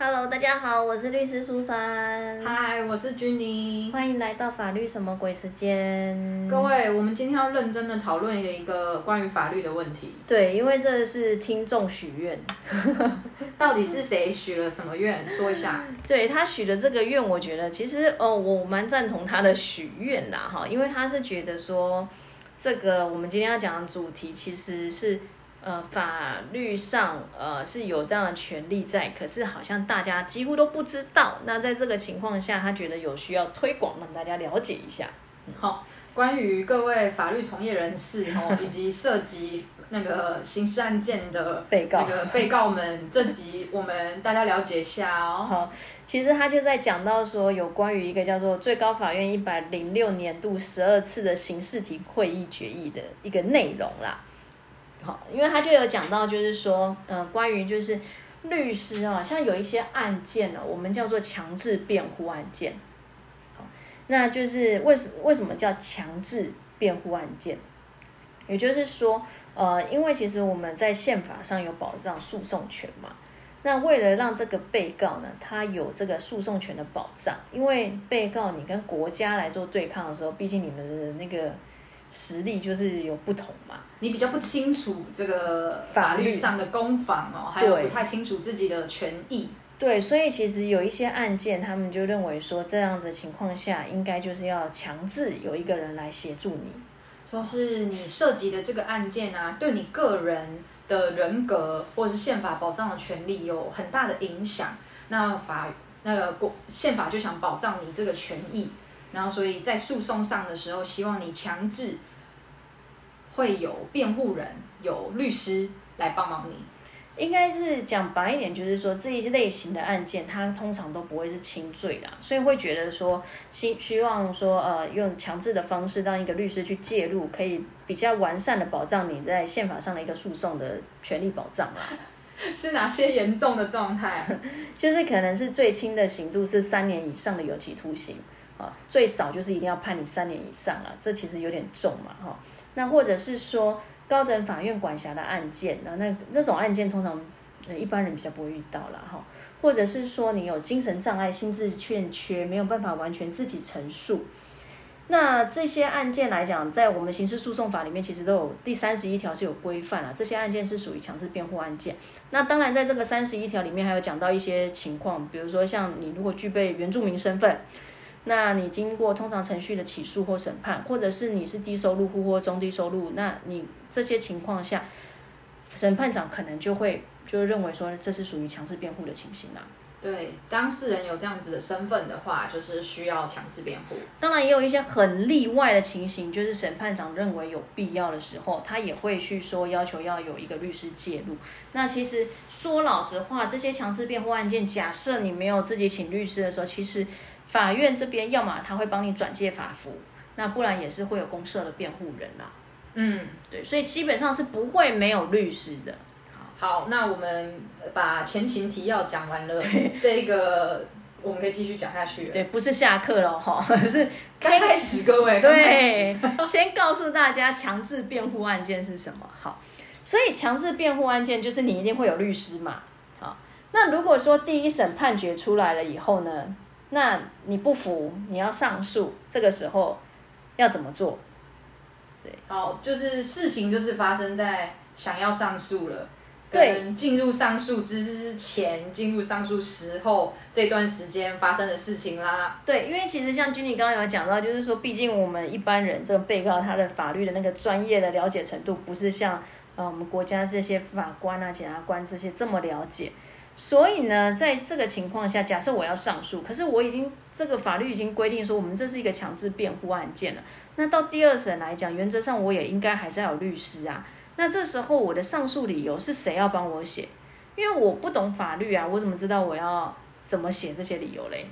Hello，大家好，我是律师苏珊。嗨，我是君妮。欢迎来到法律什么鬼时间。各位，我们今天要认真的讨论一个关于法律的问题。对，因为这是听众许愿，到底是谁许了什么愿？说一下。对他许的这个愿，我觉得其实哦，我蛮赞同他的许愿啦，哈，因为他是觉得说，这个我们今天要讲的主题其实是。呃，法律上呃是有这样的权利在，可是好像大家几乎都不知道。那在这个情况下，他觉得有需要推广，让大家了解一下。好，关于各位法律从业人士哦，以及涉及那个刑事案件的被告那个被告们，这集我们大家了解一下哦。好，其实他就在讲到说，有关于一个叫做最高法院一百零六年度十二次的刑事庭会议决议的一个内容啦。好，因为他就有讲到，就是说，呃，关于就是律师啊，像有一些案件呢，我们叫做强制辩护案件。好，那就是为什为什么叫强制辩护案件？也就是说，呃，因为其实我们在宪法上有保障诉讼权嘛，那为了让这个被告呢，他有这个诉讼权的保障，因为被告你跟国家来做对抗的时候，毕竟你们的那个。实力就是有不同嘛，你比较不清楚这个法律上的攻防哦，还有不太清楚自己的权益。对，所以其实有一些案件，他们就认为说，这样子情况下，应该就是要强制有一个人来协助你，说是你涉及的这个案件啊，对你个人的人格或者是宪法保障的权利有很大的影响。那法那个国宪法就想保障你这个权益。然后，所以在诉讼上的时候，希望你强制会有辩护人、有律师来帮忙你。应该是讲白一点，就是说这一类型的案件，它通常都不会是轻罪啦，所以会觉得说，希希望说，呃，用强制的方式让一个律师去介入，可以比较完善的保障你在宪法上的一个诉讼的权利保障啦。是哪些严重的状态？就是可能是最轻的刑度是三年以上的有期徒刑。啊，最少就是一定要判你三年以上了，这其实有点重嘛，哈。那或者是说高等法院管辖的案件，那那那种案件通常一般人比较不会遇到了，哈。或者是说你有精神障碍、心智欠缺，没有办法完全自己陈述，那这些案件来讲，在我们刑事诉讼法里面，其实都有第三十一条是有规范了，这些案件是属于强制辩护案件。那当然，在这个三十一条里面，还有讲到一些情况，比如说像你如果具备原住民身份。那你经过通常程序的起诉或审判，或者是你是低收入户或中低收入，那你这些情况下，审判长可能就会就认为说这是属于强制辩护的情形啦。对，当事人有这样子的身份的话，就是需要强制辩护。当然也有一些很例外的情形，就是审判长认为有必要的时候，他也会去说要求要有一个律师介入。那其实说老实话，这些强制辩护案件，假设你没有自己请律师的时候，其实。法院这边要么他会帮你转介法服，那不然也是会有公社的辩护人啦。嗯，对，所以基本上是不会没有律师的。好，那我们把前情提要讲完了，这个我们可以继续讲下去。对，不是下课了哈，是 刚开始，各位。对，先告诉大家强制辩护案件是什么。好，所以强制辩护案件就是你一定会有律师嘛。好，那如果说第一审判决出来了以后呢？那你不服，你要上诉，这个时候要怎么做？对，好，就是事情就是发生在想要上诉了，对，进入上诉之前，进入上诉时候这段时间发生的事情啦。对，因为其实像君妮刚刚有讲到，就是说，毕竟我们一般人这个被告他的法律的那个专业的了解程度，不是像呃我们国家这些法官啊、检察官这些这么了解。所以呢，在这个情况下，假设我要上诉，可是我已经这个法律已经规定说，我们这是一个强制辩护案件了。那到第二审来讲，原则上我也应该还是要有律师啊。那这时候我的上诉理由是谁要帮我写？因为我不懂法律啊，我怎么知道我要怎么写这些理由嘞？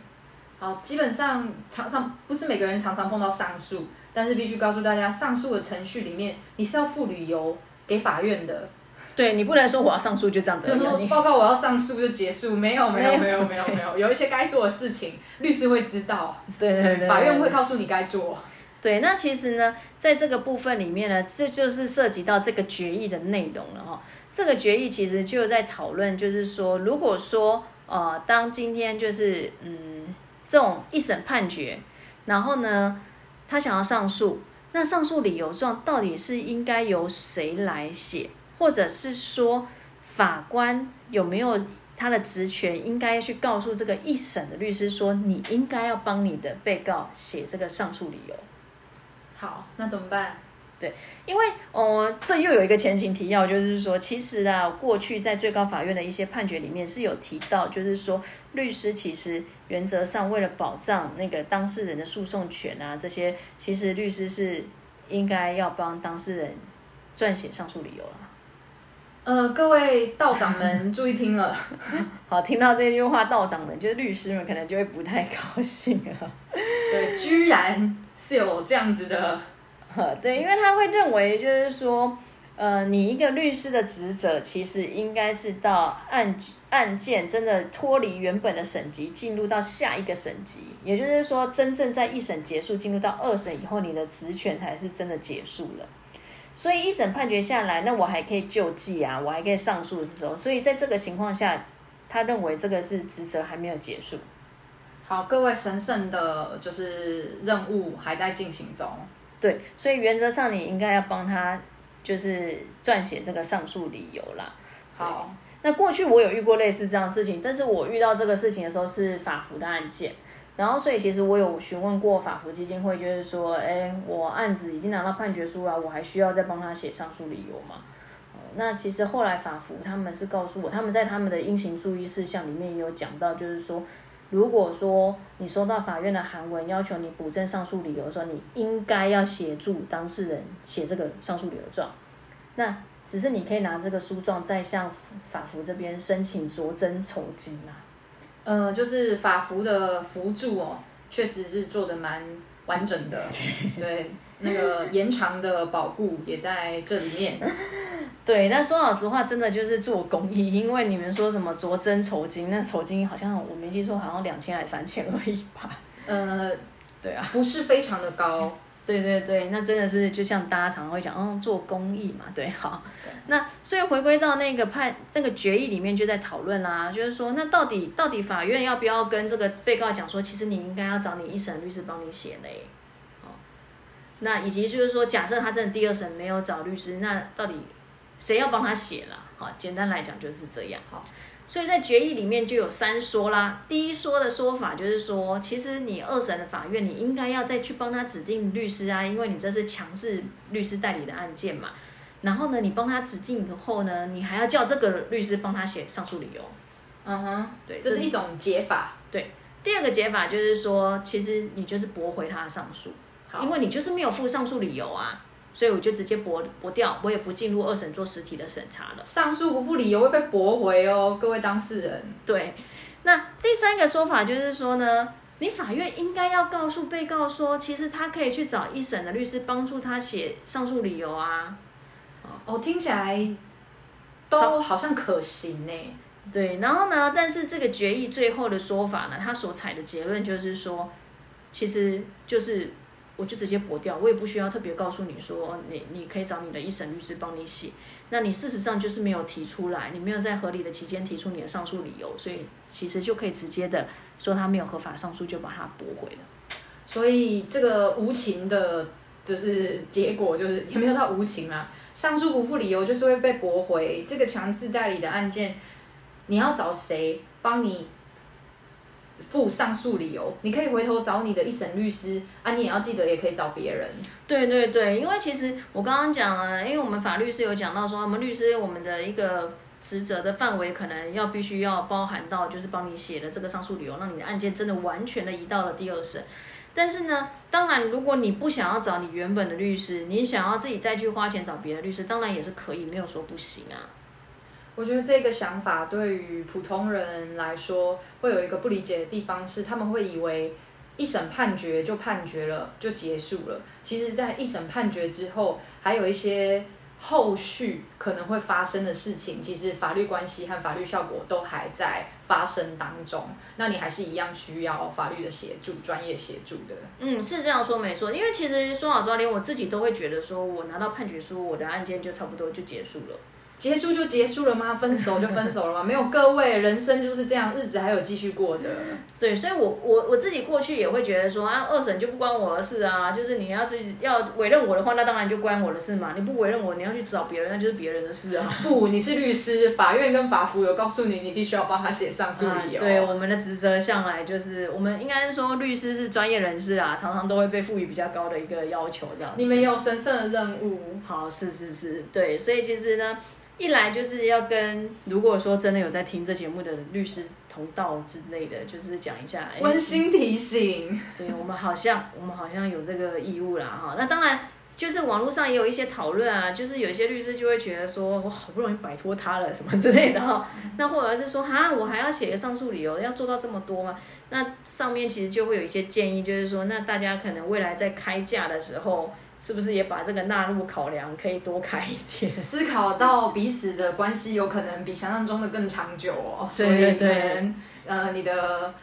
好，基本上常常不是每个人常常碰到上诉，但是必须告诉大家，上诉的程序里面你是要附理由给法院的。对你不能说我要上诉就这样子，就说报告我要上诉就结束，没有没有没有没有没有，有一些该做的事情，律师会知道，对对对，法院会告诉你该做。对，那其实呢，在这个部分里面呢，这就是涉及到这个决议的内容了哈。这个决议其实就在讨论，就是说，如果说呃，当今天就是嗯这种一审判决，然后呢，他想要上诉，那上诉理由状到底是应该由谁来写，或者是说法官有没有他的职权，应该去告诉这个一审的律师说，你应该要帮你的被告写这个上诉理由。好，那怎么办？对，因为哦，这又有一个前情提要，就是说，其实啊，过去在最高法院的一些判决里面是有提到，就是说，律师其实原则上为了保障那个当事人的诉讼权啊，这些，其实律师是应该要帮当事人撰写上诉理由啊。呃，各位道长们注意听了，好，听到这句话，道长们就是律师们可能就会不太高兴了。对，居然是有这样子的。对，因为他会认为，就是说，呃，你一个律师的职责，其实应该是到案案件真的脱离原本的省级，进入到下一个省级，也就是说，真正在一审结束，进入到二审以后，你的职权才是真的结束了。所以一审判决下来，那我还可以救济啊，我还可以上诉的时候，所以在这个情况下，他认为这个是职责还没有结束。好，各位神圣的，就是任务还在进行中。对，所以原则上你应该要帮他，就是撰写这个上诉理由啦。好，那过去我有遇过类似这样的事情，但是我遇到这个事情的时候是法服的案件，然后所以其实我有询问过法服基金会，就是说，哎，我案子已经拿到判决书了，我还需要再帮他写上诉理由吗？那其实后来法服他们是告诉我，他们在他们的应行注意事项里面也有讲到，就是说。如果说你收到法院的函文，要求你补正上诉理由的时候，你应该要协助当事人写这个上诉理由状。那只是你可以拿这个书状再向法服这边申请酌增酬金啦。呃，就是法服的辅助哦，确实是做的蛮完整的，对。那个延长的保护也在这里面。对，那说老实话，真的就是做公益，因为你们说什么着真酬金，那酬金好像我没记错，好像两千还是三千而已吧？呃，对啊，不是非常的高。对对对，那真的是就像大家常常会讲，嗯，做公益嘛，对，好。那所以回归到那个判那个决议里面，就在讨论啦，就是说，那到底到底法院要不要跟这个被告讲说，其实你应该要找你一审律师帮你写嘞？那以及就是说，假设他真的第二审没有找律师，那到底谁要帮他写啦？好，简单来讲就是这样。好，所以在决议里面就有三说啦。第一说的说法就是说，其实你二审的法院，你应该要再去帮他指定律师啊，因为你这是强制律师代理的案件嘛。然后呢，你帮他指定以后呢，你还要叫这个律师帮他写上诉理由。嗯哼，对，这是一种解法。对，第二个解法就是说，其实你就是驳回他的上诉。因为你就是没有附上诉理由啊，所以我就直接驳驳掉，我也不进入二审做实体的审查了。上诉不附理由会被驳回哦，各位当事人。对，那第三个说法就是说呢，你法院应该要告诉被告说，其实他可以去找一审的律师帮助他写上诉理由啊。哦，听起来都好像可行呢。对，然后呢，但是这个决议最后的说法呢，他所采的结论就是说，其实就是。我就直接驳掉，我也不需要特别告诉你说，你你可以找你的一审律师帮你写。那你事实上就是没有提出来，你没有在合理的期间提出你的上诉理由，所以其实就可以直接的说他没有合法上诉，就把它驳回了。所以这个无情的，就是结果就是也没有到无情啊，上诉不附理由就是会被驳回。这个强制代理的案件，你要找谁帮你？附上诉理由，你可以回头找你的一审律师啊，你也要记得，也可以找别人。对对对，因为其实我刚刚讲了，因为我们法律是有讲到说，我们律师我们的一个职责的范围，可能要必须要包含到，就是帮你写的这个上诉理由，让你的案件真的完全的移到了第二审。但是呢，当然如果你不想要找你原本的律师，你想要自己再去花钱找别的律师，当然也是可以，没有说不行啊。我觉得这个想法对于普通人来说，会有一个不理解的地方是，他们会以为一审判决就判决了，就结束了。其实，在一审判决之后，还有一些后续可能会发生的事情，其实法律关系和法律效果都还在发生当中。那你还是一样需要法律的协助，专业协助的。嗯，是这样说没错。因为其实说老实话，连我自己都会觉得，说我拿到判决书，我的案件就差不多就结束了。结束就结束了吗？分手就分手了吗？没有，各位，人生就是这样，日子还有继续过的。对，所以我我我自己过去也会觉得说啊，二审就不关我的事啊，就是你要去要委任我的话，那当然就关我的事嘛。你不委任我，你要去找别人，那就是别人的事啊。不，你是律师，法院跟法服有告诉你，你必须要帮他写上诉理由。对，我们的职责向来就是，我们应该是说律师是专业人士啊，常常都会被赋予比较高的一个要求，这样。你们有神圣的任务。好，是是是，对，所以其实呢。一来就是要跟，如果说真的有在听这节目的律师同道之类的，就是讲一下温馨提醒。对，我们好像我们好像有这个义务啦哈。那当然，就是网络上也有一些讨论啊，就是有些律师就会觉得说，我好不容易摆脱他了什么之类的哈。那或者是说，哈，我还要写个上诉理由，要做到这么多吗？那上面其实就会有一些建议，就是说，那大家可能未来在开价的时候。是不是也把这个纳入考量，可以多开一点？思考到彼此的关系有可能比想象中的更长久哦，所以可能呃你的。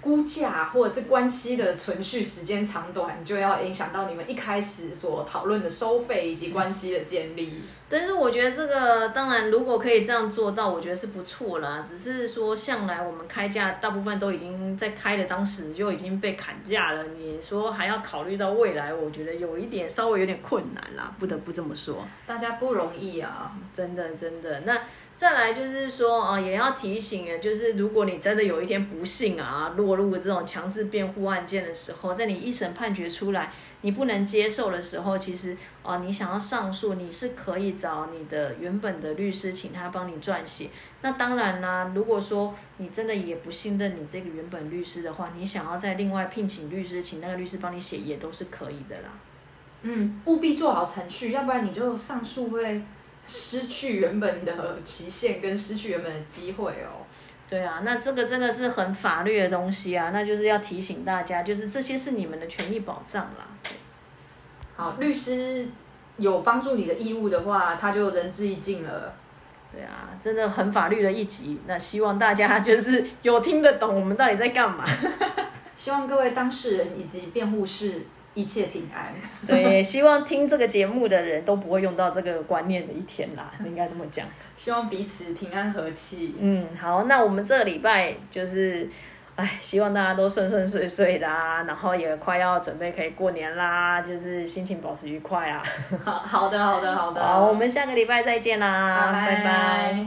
估价或者是关系的存续时间长短，就要影响到你们一开始所讨论的收费以及关系的建立。但是我觉得这个当然，如果可以这样做到，我觉得是不错啦。只是说，向来我们开价大部分都已经在开的当时就已经被砍价了。你说还要考虑到未来，我觉得有一点稍微有点困难啦，不得不这么说。大家不容易啊，真的真的那。再来就是说啊，也要提醒啊，就是如果你真的有一天不幸啊落入这种强制辩护案件的时候，在你一审判决出来你不能接受的时候，其实啊，你想要上诉，你是可以找你的原本的律师，请他帮你撰写。那当然啦，如果说你真的也不信任你这个原本律师的话，你想要再另外聘请律师，请那个律师帮你写，也都是可以的啦。嗯，务必做好程序，要不然你就上诉会。失去原本的期限跟失去原本的机会哦。对啊，那这个真的是很法律的东西啊，那就是要提醒大家，就是这些是你们的权益保障啦。好，律师有帮助你的义务的话，他就仁至义尽了。对啊，真的很法律的一集，那希望大家就是有听得懂我们到底在干嘛。希望各位当事人以及辩护士。一切平安。对，希望听这个节目的人都不会用到这个观念的一天啦，应该这么讲。希望彼此平安和气。嗯，好，那我们这个礼拜就是，哎，希望大家都顺顺遂遂的啊，然后也快要准备可以过年啦，就是心情保持愉快啊。好好的，好的，好的。好，我们下个礼拜再见啦，拜拜。